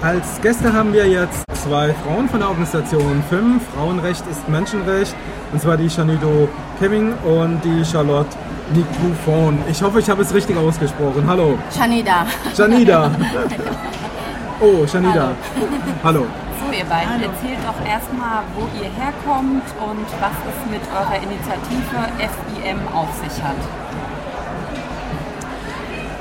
Als Gäste haben wir jetzt zwei Frauen von der Organisation FIM, Frauenrecht ist Menschenrecht, und zwar die Shanido Kevin und die Charlotte Nikufon. Ich hoffe, ich habe es richtig ausgesprochen. Hallo. Shanida. Shanida. Oh, Shanida. Hallo. So, ihr beiden, Hallo. erzählt doch erstmal, wo ihr herkommt und was es mit eurer Initiative FIM auf sich hat.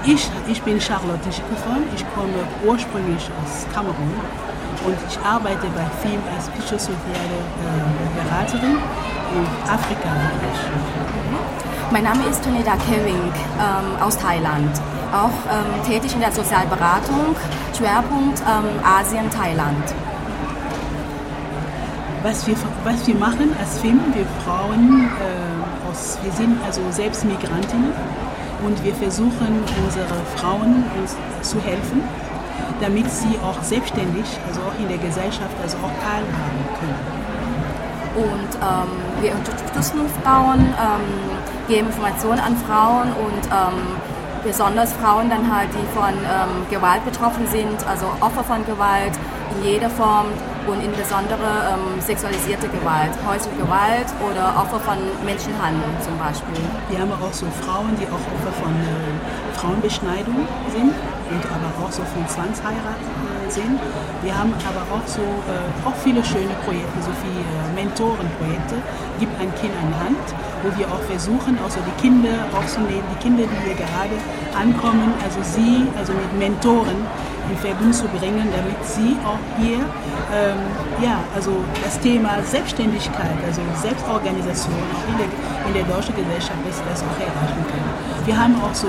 Ich, ich bin Charlotte Schikufon, ich komme ursprünglich aus Kamerun und ich arbeite bei FIM als psychosoziale äh, Beraterin im Afrika-Bereich. Mein Name ist Toneda Keving ähm, aus Thailand, auch ähm, tätig in der Sozialberatung, Schwerpunkt ähm, Asien, Thailand. Was wir, was wir machen als FIM, wir Frauen, äh, aus, wir sind also selbst Migrantinnen und wir versuchen unsere Frauen uns zu helfen, damit sie auch selbstständig, also auch in der Gesellschaft, also auch teilhaben können. Und ähm, wir unterstützen Frauen, ähm, geben Informationen an Frauen und ähm, besonders Frauen dann halt, die von ähm, Gewalt betroffen sind, also Opfer von Gewalt in jeder Form und insbesondere ähm, sexualisierte Gewalt, häusliche Gewalt oder Opfer von Menschenhandel zum Beispiel. Wir haben auch so Frauen, die auch Opfer von äh, Frauenbeschneidung sind und aber auch so von Zwangsheirat äh, sind. Wir haben aber auch so äh, auch viele schöne Projekte, so viele äh, Mentorenprojekte. Gib ein Kind eine Hand, wo wir auch versuchen, auch so die Kinder aufzunehmen, die Kinder, die hier gerade ankommen, also sie, also mit Mentoren in Verbindung zu bringen, damit sie auch hier ähm, ja, also das Thema Selbstständigkeit, also Selbstorganisation in der, in der deutschen Gesellschaft ist das auch erreichen können. Wir haben auch so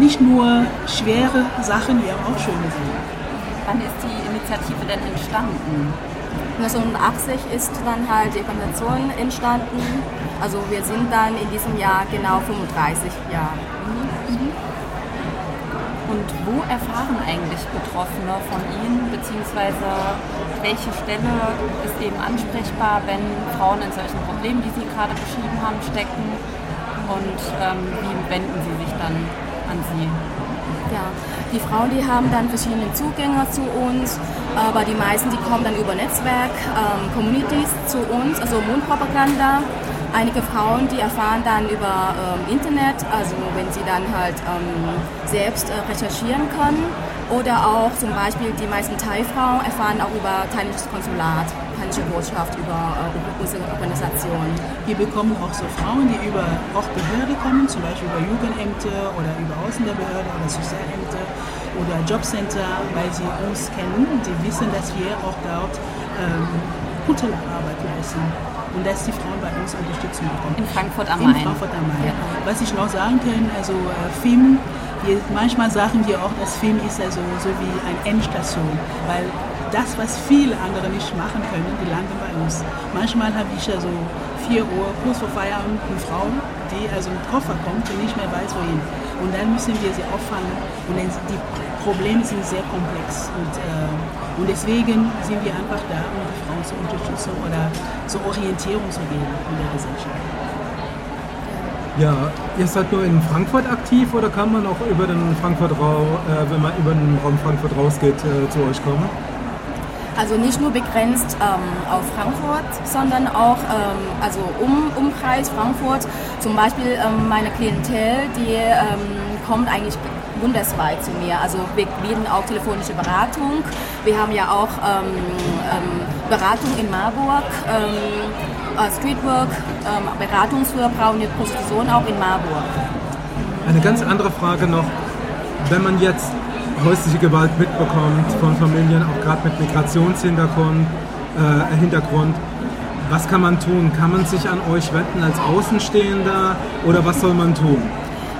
nicht nur schwere Sachen, haben auch schöne Sachen. Wann ist die Initiative denn entstanden? 1980 ist dann halt die Konvention entstanden. Also wir sind dann in diesem Jahr genau 35 Jahre. Und wo erfahren eigentlich Betroffene von Ihnen, beziehungsweise welche Stelle ist eben ansprechbar, wenn Frauen in solchen Problemen, die Sie gerade beschrieben haben, stecken? Und ähm, wie wenden Sie sich dann an Sie? Ja, die Frauen, die haben dann verschiedene Zugänge zu uns, aber die meisten, die kommen dann über Netzwerk, ähm, Communities zu uns, also Mundpropaganda. Einige Frauen, die erfahren dann über ähm, Internet, also wenn sie dann halt ähm, selbst äh, recherchieren können. Oder auch zum Beispiel die meisten Thai-Frauen erfahren auch über thailändisches Konsulat, thailändische Botschaft über, äh, unsere Organisation. Wir bekommen auch so Frauen, die über auch Behörde kommen, zum Beispiel über Jugendämter oder über Außenbehörde oder Sozialämter oder Jobcenter, weil sie uns kennen. Die wissen, dass wir auch dort ähm, gute Arbeit leisten und dass die Frauen bei uns Unterstützung bekommen. In Frankfurt am Main. In Frankfurt am Main. Ja. Was ich noch sagen kann, also äh, FIM, wir, manchmal sagen wir auch, dass FIM ist also so wie eine Endstation, weil das, was viele andere nicht machen können, die landen bei uns. Manchmal habe ich also 4 Uhr, kurz vor Feierabend, eine Frau, die also mit Koffer kommt und nicht mehr weiß, wohin. Und dann müssen wir sie auffangen. Und die Probleme sind sehr komplex. Und, äh, und deswegen sind wir einfach da, um die Frauen zu unterstützen oder zur Orientierung zu geben in der Gesellschaft. Ja, ihr seid nur in Frankfurt aktiv oder kann man auch über den Frankfurt Raum, äh, wenn man über den Raum Frankfurt rausgeht, äh, zu euch kommen? Also nicht nur begrenzt ähm, auf Frankfurt, sondern auch ähm, also um Umkreis Frankfurt. Zum Beispiel ähm, meine Klientel, die ähm, kommt eigentlich bundesweit zu mir. Also wir bieten auch telefonische Beratung. Wir haben ja auch ähm, ähm, Beratung in Marburg, äh, Streetwork, Beratung für mit Prostitution auch in Marburg. Eine ganz andere Frage noch. Wenn man jetzt häusliche Gewalt mitbekommt von Familien, auch gerade mit Migrationshintergrund. Äh, Hintergrund. Was kann man tun? Kann man sich an euch wenden als Außenstehender oder was soll man tun?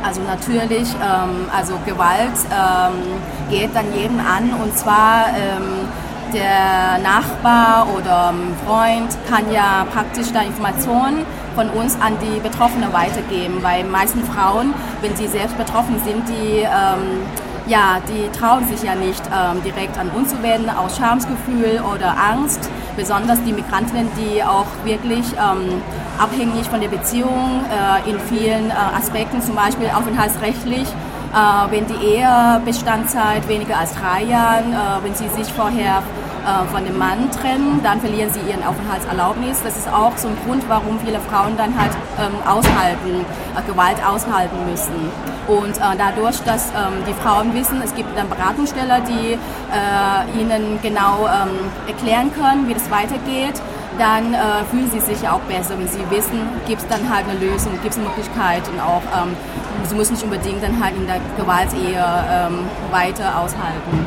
Also natürlich, ähm, also Gewalt ähm, geht dann jeden an und zwar ähm, der Nachbar oder Freund kann ja praktisch da Informationen von uns an die Betroffene weitergeben, weil meisten Frauen, wenn sie selbst betroffen sind, die ähm, ja, die trauen sich ja nicht ähm, direkt an uns zu wenden aus Schamsgefühl oder Angst. Besonders die Migrantinnen, die auch wirklich ähm, abhängig von der Beziehung äh, in vielen äh, Aspekten, zum Beispiel aufenthaltsrechtlich, wenn die Ehebestandzeit weniger als drei Jahren, äh, wenn sie sich vorher äh, von dem Mann trennen, dann verlieren sie ihren Aufenthaltserlaubnis. Das ist auch so ein Grund, warum viele Frauen dann halt ähm, aushalten, äh, Gewalt aushalten müssen. Und äh, dadurch, dass ähm, die Frauen wissen, es gibt dann Beratungsstelle, die äh, ihnen genau ähm, erklären können, wie das weitergeht, dann äh, fühlen sie sich auch besser, wenn sie wissen, gibt es dann halt eine Lösung, gibt es eine Möglichkeit und auch, ähm, sie müssen nicht unbedingt dann halt in der Gewaltehe ähm, weiter aushalten.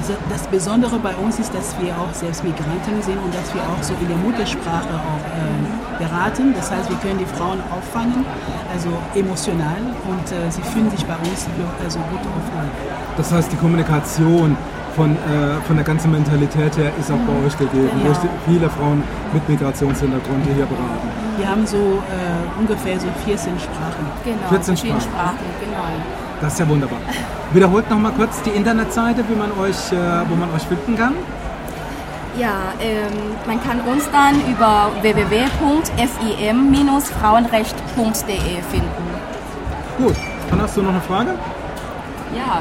Also das Besondere bei uns ist, dass wir auch selbst Migranten sind und dass wir auch so in der Muttersprache auch äh, beraten. Das heißt, wir können die Frauen auffangen, also emotional und äh, sie fühlen sich bei uns also gut aufgehoben. Das heißt, die Kommunikation von, äh, von der ganzen Mentalität her ist auch bei euch gegeben. Genau. Durch die- viele Frauen mit Migrationshintergrund, die hier beraten. Wir haben so äh, ungefähr so 14 Sprachen. Genau, 14 verschiedene Sprachen. Sprachen, genau. Das ist ja wunderbar. Wiederholt noch mal kurz die Internetseite, wie man euch, äh, wo man euch finden kann. Ja, ähm, man kann uns dann über www.fim-frauenrecht.de finden. Gut, dann hast du noch eine Frage? Ja,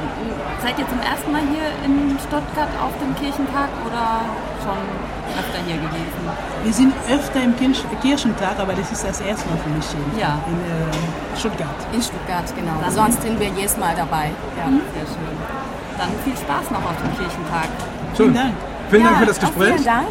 seid ihr zum ersten Mal hier in Stuttgart auf dem Kirchentag oder schon öfter hier gewesen? Wir sind öfter im Kirch Kirchentag, aber das ist das erste Mal für mich hier Ja. in äh, Stuttgart. In Stuttgart, genau. Sonst sind wir jedes Mal dabei. Ja. Sehr schön. Dann viel Spaß noch auf dem Kirchentag. Schön. Vielen Dank. Vielen Dank Ja, für das Gespräch. Vielen Dank.